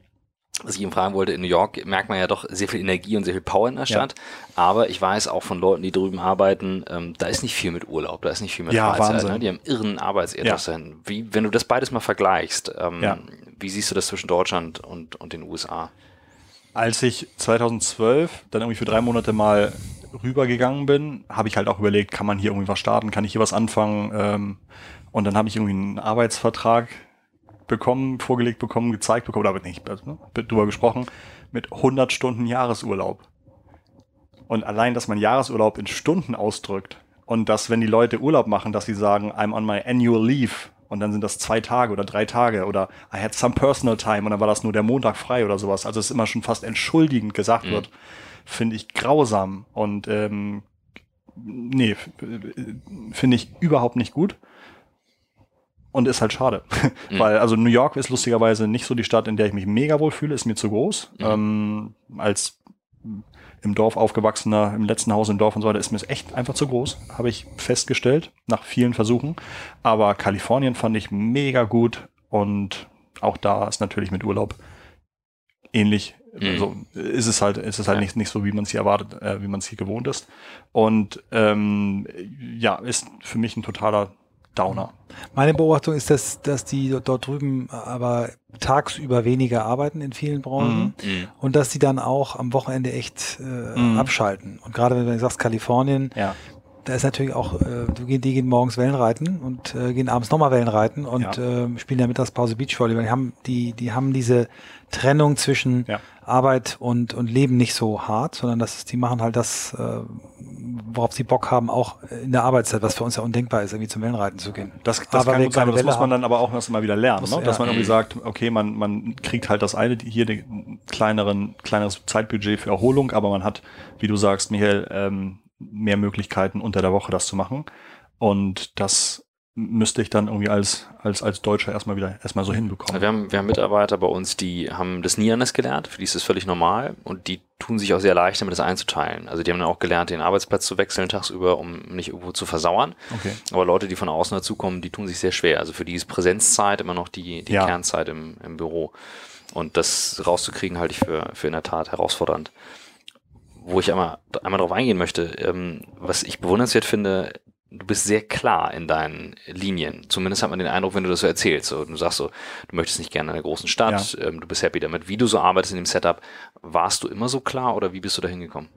was ich ihm fragen wollte, in New York merkt man ja doch sehr viel Energie und sehr viel Power in der Stadt. Aber ich weiß auch von Leuten, die drüben arbeiten, ähm, da ist nicht viel mit Urlaub, da ist nicht viel mit Ja, Freizeit. Wahnsinn. Ne? Die haben irren Arbeitsethos. Ja. dahin. Wie, wenn du das beides mal vergleichst, ähm, Ja. wie siehst du das zwischen Deutschland und, und den USA? Als ich 2012 dann irgendwie für drei Monate mal rübergegangen bin, habe ich halt auch überlegt, kann man hier irgendwie was starten, kann ich hier was anfangen? Ähm, und dann habe ich irgendwie einen Arbeitsvertrag bekommen, vorgelegt bekommen, gezeigt bekommen, oder nicht, also, ne, drüber gesprochen, mit 100 Stunden Jahresurlaub. Und allein, dass man Jahresurlaub in Stunden ausdrückt und dass, wenn die Leute Urlaub machen, dass sie sagen, I'm on my annual leave und dann sind das zwei Tage oder drei Tage oder I had some personal time und dann war das nur der Montag frei oder sowas. Also es immer schon fast entschuldigend gesagt Mhm. wird, finde ich grausam und ähm, nee, finde ich überhaupt nicht gut. Und ist halt schade. [LAUGHS] Mhm. Weil, also New York ist lustigerweise nicht so die Stadt, in der ich mich mega wohl fühle, ist mir zu groß. Mhm. Ähm, als im Dorf aufgewachsener, im letzten Haus im Dorf und so weiter, ist mir es echt einfach zu groß, habe ich festgestellt, nach vielen Versuchen. Aber Kalifornien fand ich mega gut und auch da ist natürlich mit Urlaub ähnlich. Mhm. Also ist es halt, ist es halt Ja. nicht, nicht so, wie man es hier erwartet, äh, wie man es hier gewohnt ist. Und ähm, ja, ist für mich ein totaler Downer. Meine Beobachtung ist, dass, dass die dort drüben aber tagsüber weniger arbeiten in vielen Branchen Mhm. und dass die dann auch am Wochenende echt äh, Mhm. abschalten. Und gerade wenn du sagst Kalifornien, Ja. da ist natürlich auch, äh, die gehen morgens Wellenreiten und äh, gehen abends nochmal Wellenreiten und Ja. ähm, spielen in der Mittagspause Beachvolleyball. Die haben, die, die haben diese Trennung zwischen Ja. Arbeit und, und Leben nicht so hart, sondern das ist, die machen halt das, äh, worauf sie Bock haben, auch in der Arbeitszeit, was für uns ja undenkbar ist, irgendwie zum Wellenreiten zu gehen. Das, das Aber kann gut sein, aber das muss man dann aber auch erst mal wieder lernen, Muss- ne? dass ja. man irgendwie sagt, okay, man, man kriegt halt das eine, hier den kleineren, kleineres Zeitbudget für Erholung, aber man hat, wie du sagst, Michael, ähm, mehr Möglichkeiten unter der Woche das zu machen. Und das müsste ich dann irgendwie als, als, als Deutscher erstmal wieder erstmal so hinbekommen. Wir haben, wir haben Mitarbeiter bei uns, die haben das nie anders gelernt, für die ist das völlig normal und die tun sich auch sehr leicht damit, das einzuteilen. Also die haben dann auch gelernt, den Arbeitsplatz zu wechseln tagsüber, um nicht irgendwo zu versauern. Okay. Aber Leute, die von außen dazukommen, die tun sich sehr schwer. Also für die ist Präsenzzeit immer noch die, die Ja. Kernzeit im, im Büro. Und das rauszukriegen, halte ich für, für in der Tat herausfordernd. Wo ich einmal, einmal drauf eingehen möchte, ähm, was ich bewundernswert finde, du bist sehr klar in deinen Linien. Zumindest hat man den Eindruck, wenn du das so erzählst. So, du sagst so, du möchtest nicht gerne in einer großen Stadt, ähm, du bist happy damit, wie du so arbeitest in dem Setup. Warst du immer so klar oder wie bist du da hingekommen?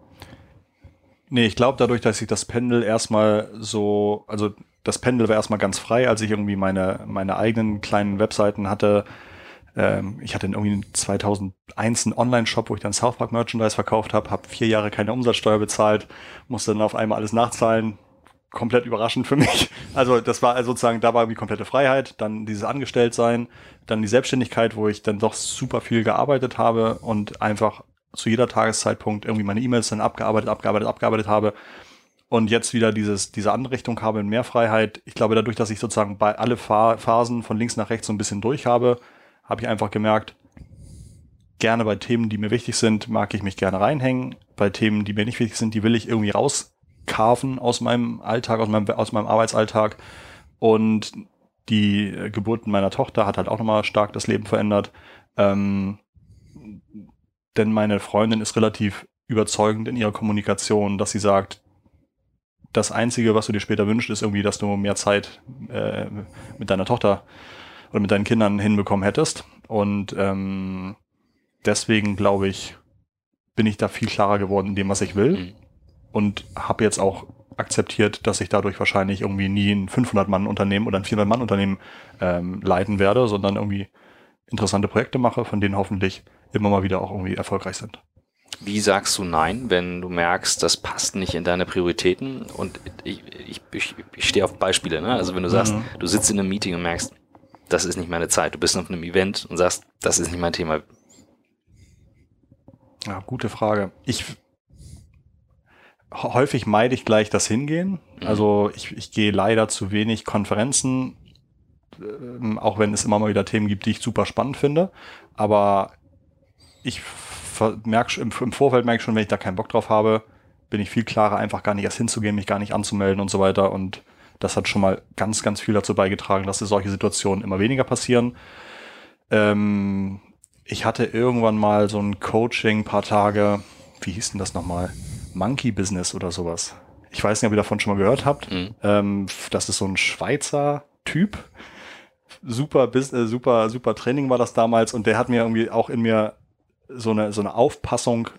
Nee, ich glaube dadurch, dass ich das Pendel erstmal so, also das Pendel war erstmal ganz frei, als ich irgendwie meine, meine eigenen kleinen Webseiten hatte. Ähm, ich hatte irgendwie 2001 einen Online-Shop, wo ich dann South Park Merchandise verkauft habe, habe vier Jahre keine Umsatzsteuer bezahlt, musste dann auf einmal alles nachzahlen. Komplett überraschend für mich. [LAUGHS] Also das war also sozusagen, da war irgendwie komplette Freiheit, dann dieses Angestelltsein, dann die Selbstständigkeit, wo ich dann doch super viel gearbeitet habe und einfach zu jeder Tageszeitpunkt irgendwie meine E-Mails dann abgearbeitet, abgearbeitet, abgearbeitet habe und jetzt wieder dieses, diese andere Richtung habe in mehr Freiheit. Ich glaube, dadurch, dass ich sozusagen bei alle Pha- Phasen von links nach rechts so ein bisschen durch habe, habe ich einfach gemerkt, gerne bei Themen, die mir wichtig sind, mag ich mich gerne reinhängen. Bei Themen, die mir nicht wichtig sind, die will ich irgendwie rauskarven aus meinem Alltag, aus meinem, aus meinem Arbeitsalltag. Und die Geburt meiner Tochter hat halt auch nochmal stark das Leben verändert. Ähm, denn meine Freundin ist relativ überzeugend in ihrer Kommunikation, dass sie sagt, das Einzige, was du dir später wünschst, ist irgendwie, dass du mehr Zeit äh, mit deiner Tochter oder mit deinen Kindern hinbekommen hättest. Und ähm, deswegen glaube ich, bin ich da viel klarer geworden in dem, was ich will. Und habe jetzt auch akzeptiert, dass ich dadurch wahrscheinlich irgendwie nie ein 500-Mann-Unternehmen oder ein 400-Mann-Unternehmen ähm, leiten werde, sondern irgendwie interessante Projekte mache, von denen hoffentlich immer mal wieder auch irgendwie erfolgreich sind. Wie sagst du Nein, wenn du merkst, das passt nicht in deine Prioritäten? Und ich, ich, ich, ich stehe auf Beispiele. Ne? Also wenn du sagst, mhm. du sitzt in einem Meeting und merkst, das ist nicht meine Zeit. Du bist auf einem Event und sagst, das ist nicht mein Thema. Ja, gute Frage. Ich häufig meide ich gleich das Hingehen. Mhm. Also ich, ich gehe leider zu wenig Konferenzen, äh, auch wenn es immer mal wieder Themen gibt, die ich super spannend finde. Aber ich merke im, im Vorfeld merke ich schon, wenn ich da keinen Bock drauf habe, bin ich viel klarer, einfach gar nicht erst hinzugehen, mich gar nicht anzumelden und so weiter. Und das hat schon mal ganz, ganz viel dazu beigetragen, dass solche Situationen immer weniger passieren. Ähm, ich hatte irgendwann mal so ein Coaching, paar Tage, wie hieß denn das nochmal? Monkey Business oder sowas. Ich weiß nicht, ob ihr davon schon mal gehört habt. Mhm. Ähm, das ist so ein Schweizer Typ. Super, äh, super, super Training war das damals und der hat mir irgendwie auch in mir so eine, so eine Aufpassung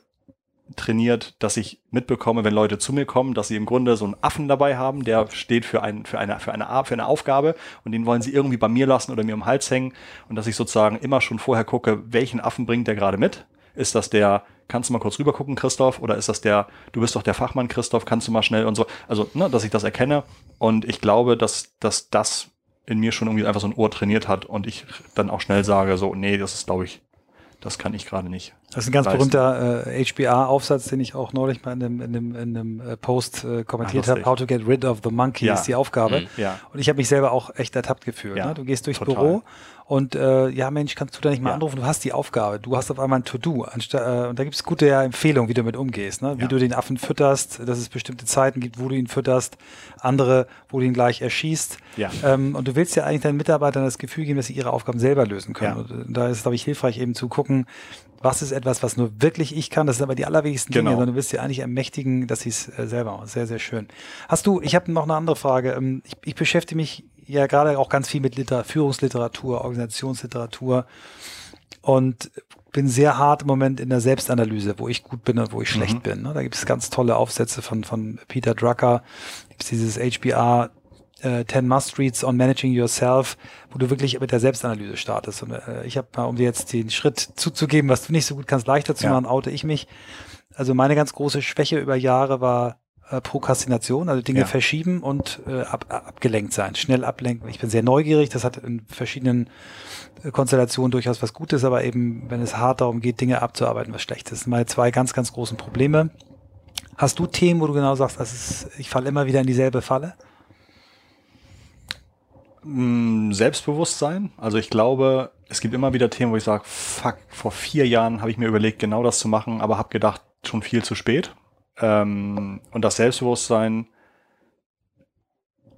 trainiert, dass ich mitbekomme, wenn Leute zu mir kommen, dass sie im Grunde so einen Affen dabei haben, der steht für, ein, für, eine, für, eine, für eine Aufgabe und den wollen sie irgendwie bei mir lassen oder mir am Hals hängen und dass ich sozusagen immer schon vorher gucke, welchen Affen bringt der gerade mit. Ist das der, kannst du mal kurz rüber gucken, Christoph? Oder ist das der, du bist doch der Fachmann, Christoph, kannst du mal schnell und so. Also, ne, dass ich das erkenne. Und ich glaube, dass, dass das in mir schon irgendwie einfach so ein Ohr trainiert hat und ich dann auch schnell sage, so, nee, das ist, glaube ich, das kann ich gerade nicht. Das ist ein ganz leisten. berühmter äh, HBR-Aufsatz, den ich auch neulich mal in einem, in einem, in einem äh, Post äh, kommentiert habe. How to get rid of the monkey ja. ist die Aufgabe. Mhm. Ja. Und ich habe mich selber auch echt ertappt gefühlt. Ja. Ne? Du gehst durchs Total. Büro und äh, ja, Mensch, kannst du da nicht mal ja. anrufen? Du hast die Aufgabe. Du hast auf einmal ein To-Do. Äh, und da gibt es gute ja, Empfehlungen, wie du damit umgehst. Ne? Wie ja. du den Affen fütterst, dass es bestimmte Zeiten gibt, wo du ihn fütterst, andere, wo du ihn gleich erschießt. Ja. Ähm, und du willst ja eigentlich deinen Mitarbeitern das Gefühl geben, dass sie ihre Aufgaben selber lösen können. Und äh, da ist es, glaube ich, hilfreich eben zu gucken, was ist etwas, was nur wirklich ich kann. Das sind aber die allerwenigsten genau. Dinge, sondern du willst sie eigentlich ermächtigen, dass sie es äh, selber machen. Sehr, sehr schön. Hast du, ich habe noch eine andere Frage. Ähm, ich, ich beschäftige mich ja gerade auch ganz viel mit Liter Führungsliteratur, Organisationsliteratur und bin sehr hart im Moment in der Selbstanalyse, wo ich gut bin und wo ich schlecht mhm. bin. Ne? Da gibt es ganz tolle Aufsätze von, von Peter Drucker, gibt es dieses HBR äh, 10 Must Reads on Managing Yourself, wo du wirklich mit der Selbstanalyse startest. Und äh, ich habe mal, um dir jetzt den Schritt zuzugeben, was du nicht so gut kannst, leichter zu ja. machen, oute ich mich. Also meine ganz große Schwäche über Jahre war äh, Prokrastination, also Dinge ja. verschieben und äh, ab, abgelenkt sein, schnell ablenken. Ich bin sehr neugierig, das hat in verschiedenen äh, Konstellationen durchaus was Gutes, aber eben, wenn es hart darum geht, Dinge abzuarbeiten, was Schlechtes. Das sind meine zwei ganz, ganz großen Probleme. Hast du Themen, wo du genau sagst, das ist, ich falle immer wieder in dieselbe Falle? Mm, Selbstbewusstsein. Also ich glaube, es gibt immer wieder Themen, wo ich sage, fuck, vor vier Jahren habe ich mir überlegt, genau das zu machen, aber habe gedacht, schon viel zu spät. Ähm, und das Selbstbewusstsein,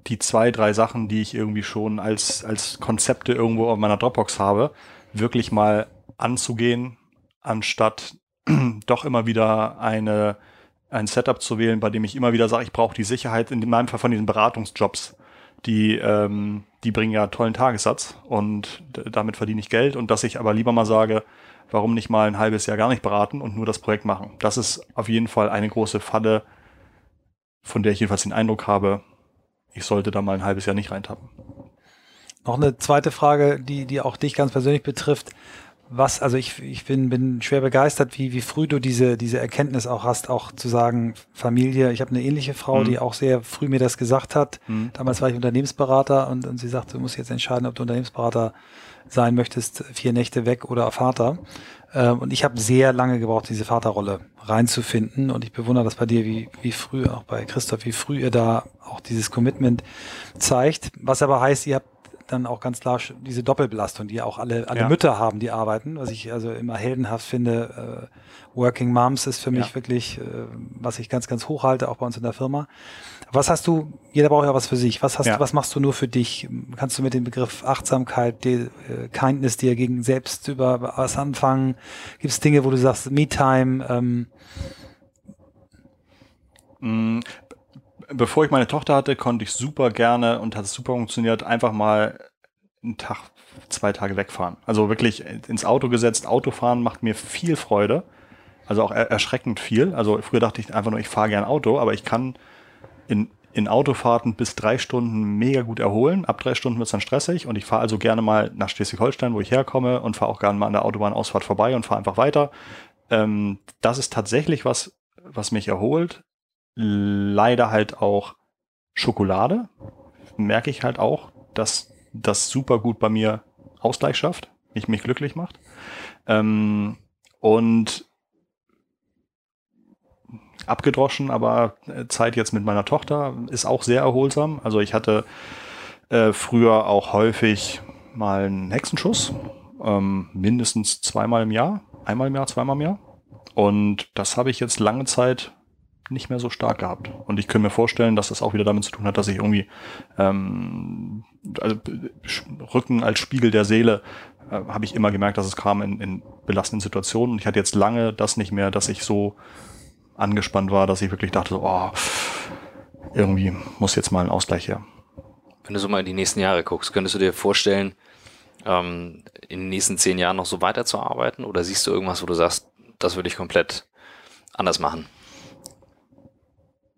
die zwei, drei Sachen, die ich irgendwie schon als, als Konzepte irgendwo auf meiner Dropbox habe, wirklich mal anzugehen, anstatt [CLEARS THROAT] doch immer wieder eine, ein Setup zu wählen, bei dem ich immer wieder sage, ich brauche die Sicherheit, in meinem Fall von diesen Beratungsjobs, die, ähm, die bringen ja tollen Tagessatz und damit verdiene ich Geld. Und dass ich aber lieber mal sage, warum nicht mal ein halbes Jahr gar nicht beraten und nur das Projekt machen? Das ist auf jeden Fall eine große Falle, von der ich jedenfalls den Eindruck habe, ich sollte da mal ein halbes Jahr nicht reintappen. Noch eine zweite Frage, die, die auch dich ganz persönlich betrifft. Was, also ich, ich bin, bin schwer begeistert, wie, wie früh du diese, diese Erkenntnis auch hast, auch zu sagen, Familie, ich habe eine ähnliche Frau, mhm. die auch sehr früh mir das gesagt hat. Mhm. Damals war ich Unternehmensberater und, und sie sagte, du musst jetzt entscheiden, ob du Unternehmensberater sein möchtest, vier Nächte weg oder Vater. Ähm, und ich habe sehr lange gebraucht, diese Vaterrolle reinzufinden. Und ich bewundere das bei dir, wie, wie früh, auch bei Christoph, wie früh ihr da auch dieses Commitment zeigt. Was aber heißt, ihr habt dann auch ganz klar diese Doppelbelastung, die auch alle, alle ja. Mütter haben, die arbeiten, was ich also immer heldenhaft finde. Äh, Working Moms ist für mich ja. wirklich, äh, was ich ganz, ganz hoch halte, auch bei uns in der Firma. Was hast du, jeder braucht ja was für sich. Was hast ja. du, was machst du nur für dich? Kannst du mit dem Begriff Achtsamkeit, die, äh, Kindness dir gegen selbst über was anfangen? Gibt es Dinge, wo du sagst, Me-Time? Ähm, mm, bevor ich meine Tochter hatte, konnte ich super gerne und hat es super funktioniert, einfach mal einen Tag, zwei Tage wegfahren. Also wirklich ins Auto gesetzt. Autofahren macht mir viel Freude. Also auch er erschreckend viel. Also früher dachte ich einfach nur, ich fahre gern Auto, aber ich kann in, in Autofahrten bis drei Stunden mega gut erholen. Ab drei Stunden wird es dann stressig und ich fahre also gerne mal nach Schleswig-Holstein, wo ich herkomme und fahre auch gerne mal an der Autobahnausfahrt vorbei und fahre einfach weiter. Ähm, das ist tatsächlich was, was mich erholt. Leider halt auch Schokolade. Merke ich halt auch, dass das super gut bei mir Ausgleich schafft, mich, mich glücklich macht. Ähm, und abgedroschen, aber äh, Zeit jetzt mit meiner Tochter ist auch sehr erholsam. Also ich hatte äh, früher auch häufig mal einen Hexenschuss, ähm, mindestens zweimal im Jahr, einmal im Jahr, zweimal im Jahr. Und das habe ich jetzt lange Zeit nicht mehr so stark gehabt. Und ich könnte mir vorstellen, dass das auch wieder damit zu tun hat, dass ich irgendwie ähm, also Rücken als Spiegel der Seele äh, habe ich immer gemerkt, dass es kam in, in belastenden Situationen. Und ich hatte jetzt lange das nicht mehr, dass ich so angespannt war, dass ich wirklich dachte, oh, irgendwie muss jetzt mal ein Ausgleich her. Wenn du so mal in die nächsten Jahre guckst, könntest du dir vorstellen, ähm, in den nächsten zehn Jahren noch so weiterzuarbeiten? Oder siehst du irgendwas, wo du sagst, das würde ich komplett anders machen?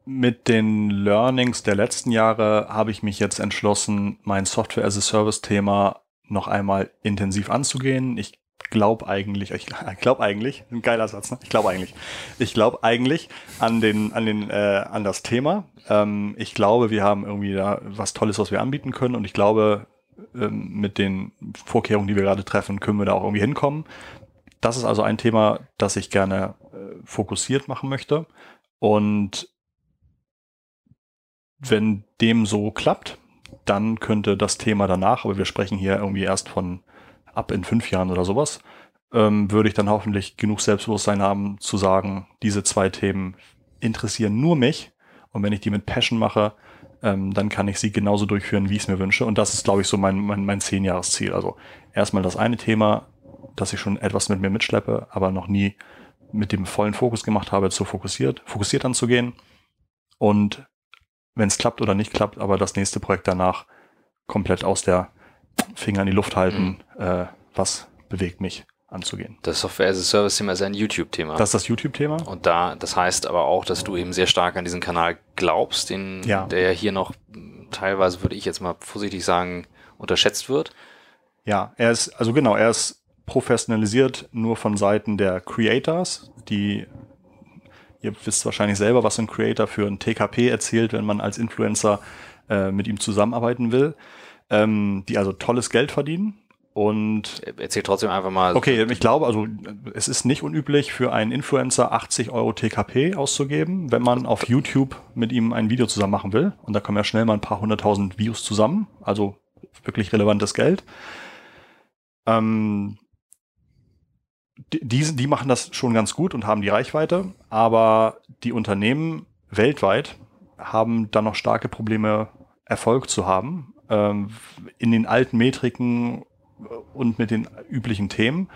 Mit den Learnings der letzten Jahre habe ich mich jetzt entschlossen, mein Software as a Service Thema noch einmal intensiv anzugehen. Ich glaube eigentlich, ich [LAUGHS] glaube eigentlich, ein geiler Satz, ne? Ich glaube eigentlich. Ich glaube eigentlich an den, an den, äh, an das Thema. Ähm, ich glaube, wir haben irgendwie da was Tolles, was wir anbieten können und ich glaube, ähm, mit den Vorkehrungen, die wir gerade treffen, können wir da auch irgendwie hinkommen. Das ist also ein Thema, das ich gerne äh, fokussiert machen möchte und wenn dem so klappt, dann könnte das Thema danach, aber wir sprechen hier irgendwie erst von ab in fünf Jahren oder sowas, ähm, würde ich dann hoffentlich genug Selbstbewusstsein haben zu sagen, diese zwei Themen interessieren nur mich und wenn ich die mit Passion mache, ähm, dann kann ich sie genauso durchführen, wie ich es mir wünsche. Und das ist, glaube ich, so mein, mein, mein Zehnjahresziel. Also erstmal das eine Thema, dass ich schon etwas mit mir mitschleppe, aber noch nie mit dem vollen Fokus gemacht habe, zu fokussiert, fokussiert anzugehen. Und wenn es klappt oder nicht klappt, aber das nächste Projekt danach komplett aus der Finger in die Luft halten, mhm. äh, was bewegt mich anzugehen. Das Software as a Service Thema ist ein YouTube-Thema. Das ist das YouTube-Thema. Und da, das heißt aber auch, dass du eben sehr stark an diesen Kanal glaubst, den, ja. der ja hier noch teilweise, würde ich jetzt mal vorsichtig sagen, unterschätzt wird. Ja, er ist, also genau, er ist professionalisiert nur von Seiten der Creators, die Ihr wisst wahrscheinlich selber, was ein Creator für ein TKP erzählt, wenn man als Influencer äh, mit ihm zusammenarbeiten will. Ähm, die also tolles Geld verdienen. Und erzähl trotzdem einfach mal. Okay, ich glaube, also es ist nicht unüblich für einen Influencer 80 Euro TKP auszugeben, wenn man auf YouTube mit ihm ein Video zusammen machen will. Und da kommen ja schnell mal ein paar hunderttausend Views zusammen. Also wirklich relevantes Geld. Ähm, die, die machen das schon ganz gut und haben die Reichweite, aber die Unternehmen weltweit haben dann noch starke Probleme, Erfolg zu haben ähm, in den alten Metriken und mit den üblichen Themen.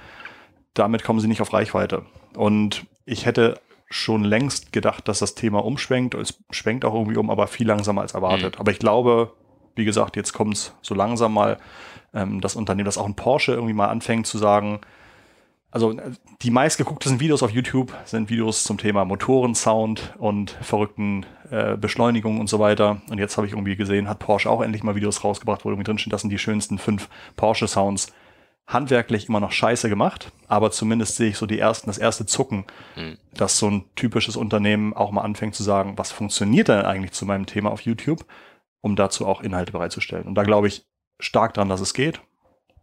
Damit kommen sie nicht auf Reichweite. Und ich hätte schon längst gedacht, dass das Thema umschwenkt. Es schwenkt auch irgendwie um, aber viel langsamer als erwartet. Mhm. Aber ich glaube, wie gesagt, jetzt kommt es so langsam mal, ähm, das Unternehmen, das auch ein Porsche irgendwie mal anfängt zu sagen, also die meistgegucktesten Videos auf YouTube sind Videos zum Thema Motoren, Sound und verrückten äh, Beschleunigungen und so weiter. Und jetzt habe ich irgendwie gesehen, hat Porsche auch endlich mal Videos rausgebracht, wo irgendwie drin steht, das sind die schönsten fünf Porsche-Sounds. Handwerklich immer noch scheiße gemacht, aber zumindest sehe ich so die ersten, das erste Zucken, mhm. dass so ein typisches Unternehmen auch mal anfängt zu sagen, was funktioniert denn eigentlich zu meinem Thema auf YouTube, um dazu auch Inhalte bereitzustellen. Und da glaube ich stark dran, dass es geht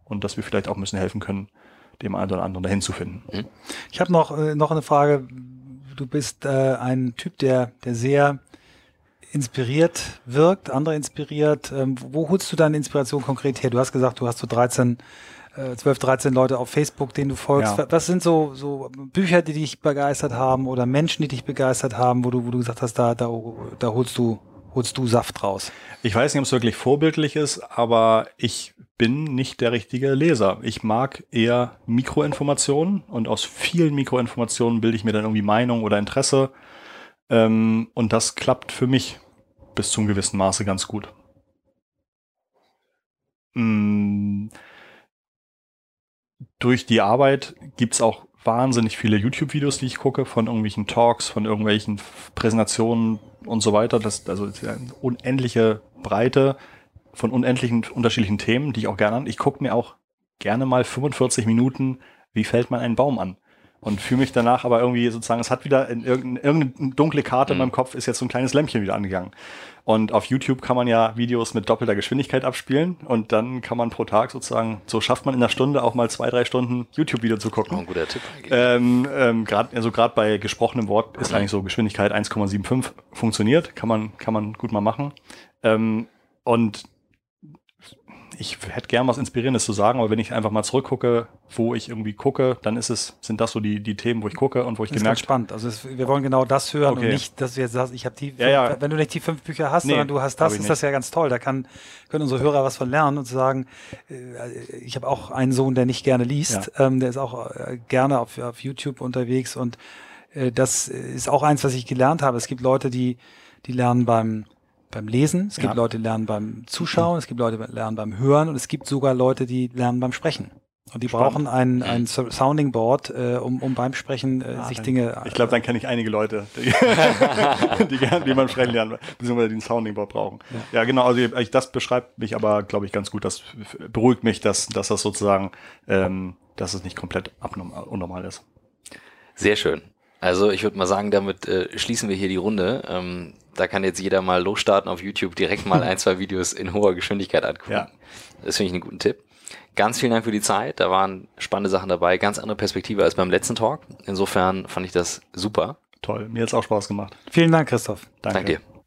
und dass wir vielleicht auch ein bisschen helfen können, dem einen oder anderen dahin zu finden. Mhm. Ich habe noch, äh, noch eine Frage. Du bist äh, ein Typ, der, der sehr inspiriert wirkt, andere inspiriert. Ähm, wo holst du deine Inspiration konkret her? Du hast gesagt, du hast so 13, äh, 12, 13 Leute auf Facebook, denen du folgst. Ja. Was sind so, so Bücher, die dich begeistert haben oder Menschen, die dich begeistert haben, wo du, wo du gesagt hast, da, da, da holst du holst du Saft raus? Ich weiß nicht, ob es wirklich vorbildlich ist, aber ich bin nicht der richtige Leser. Ich mag eher Mikroinformationen und aus vielen Mikroinformationen bilde ich mir dann irgendwie Meinung oder Interesse. Ähm, und das klappt für mich bis zum gewissen Maße ganz gut. Mm, durch die Arbeit gibt es auch wahnsinnig viele YouTube-Videos, die ich gucke, von irgendwelchen Talks, von irgendwelchen Präsentationen und so weiter. Das, also eine unendliche Breite von unendlichen unterschiedlichen Themen, die ich auch gerne an. Ich gucke mir auch gerne mal 45 Minuten, wie fällt man einen Baum an? Und fühle mich danach aber irgendwie sozusagen, es hat wieder in irgendeine, irgendeine dunkle Karte mhm. in meinem Kopf, ist jetzt so ein kleines Lämpchen wieder angegangen. Und auf YouTube kann man ja Videos mit doppelter Geschwindigkeit abspielen und dann kann man pro Tag sozusagen, so schafft man in einer Stunde auch mal zwei, drei Stunden YouTube-Video zu gucken. Oh, ein guter Tipp. Ähm, ähm, grad, also gerade bei gesprochenem Wort ist eigentlich so Geschwindigkeit 1,75 funktioniert, kann man, kann man gut mal machen. Ähm, und ich hätte gern was Inspirierendes zu sagen, aber wenn ich einfach mal zurückgucke, wo ich irgendwie gucke, dann ist es, sind das so die, die Themen, wo ich gucke und wo ich das gemerkt habe. spannend. Also es, wir wollen genau das hören okay. und nicht, dass du jetzt sagst, ich habe die, ja, ja. wenn du nicht die fünf Bücher hast, nee, sondern du hast das, ist nicht. das ja ganz toll. Da kann, können unsere Hörer was von lernen und sagen, äh, ich habe auch einen Sohn, der nicht gerne liest, ja. ähm, der ist auch äh, gerne auf, auf YouTube unterwegs und äh, das ist auch eins, was ich gelernt habe. Es gibt Leute, die, die lernen beim beim Lesen, es gibt ja. Leute, die lernen beim Zuschauen, es gibt Leute, die lernen beim Hören und es gibt sogar Leute, die lernen beim Sprechen. Und die Spannend. brauchen ein, ein Sounding Board, äh, um, um beim Sprechen äh, ah, sich Dinge. Ich glaube, dann kenne ich einige Leute, die, [LAUGHS] die, [LAUGHS] gerne, die beim Sprechen lernen, beziehungsweise die ein Sounding Board brauchen. Ja, ja genau. Also ich, das beschreibt mich aber, glaube ich, ganz gut. Das beruhigt mich, dass, dass das sozusagen, ähm, dass es nicht komplett abnormal, unnormal ist. Sehr schön. Also ich würde mal sagen, damit äh, schließen wir hier die Runde. Ähm, da kann jetzt jeder mal losstarten auf YouTube, direkt mal ein, zwei Videos in hoher Geschwindigkeit angucken. Ja. Das finde ich einen guten Tipp. Ganz vielen Dank für die Zeit. Da waren spannende Sachen dabei, ganz andere Perspektive als beim letzten Talk. Insofern fand ich das super. Toll, mir hat es auch Spaß gemacht. Vielen Dank, Christoph. Danke, Danke dir.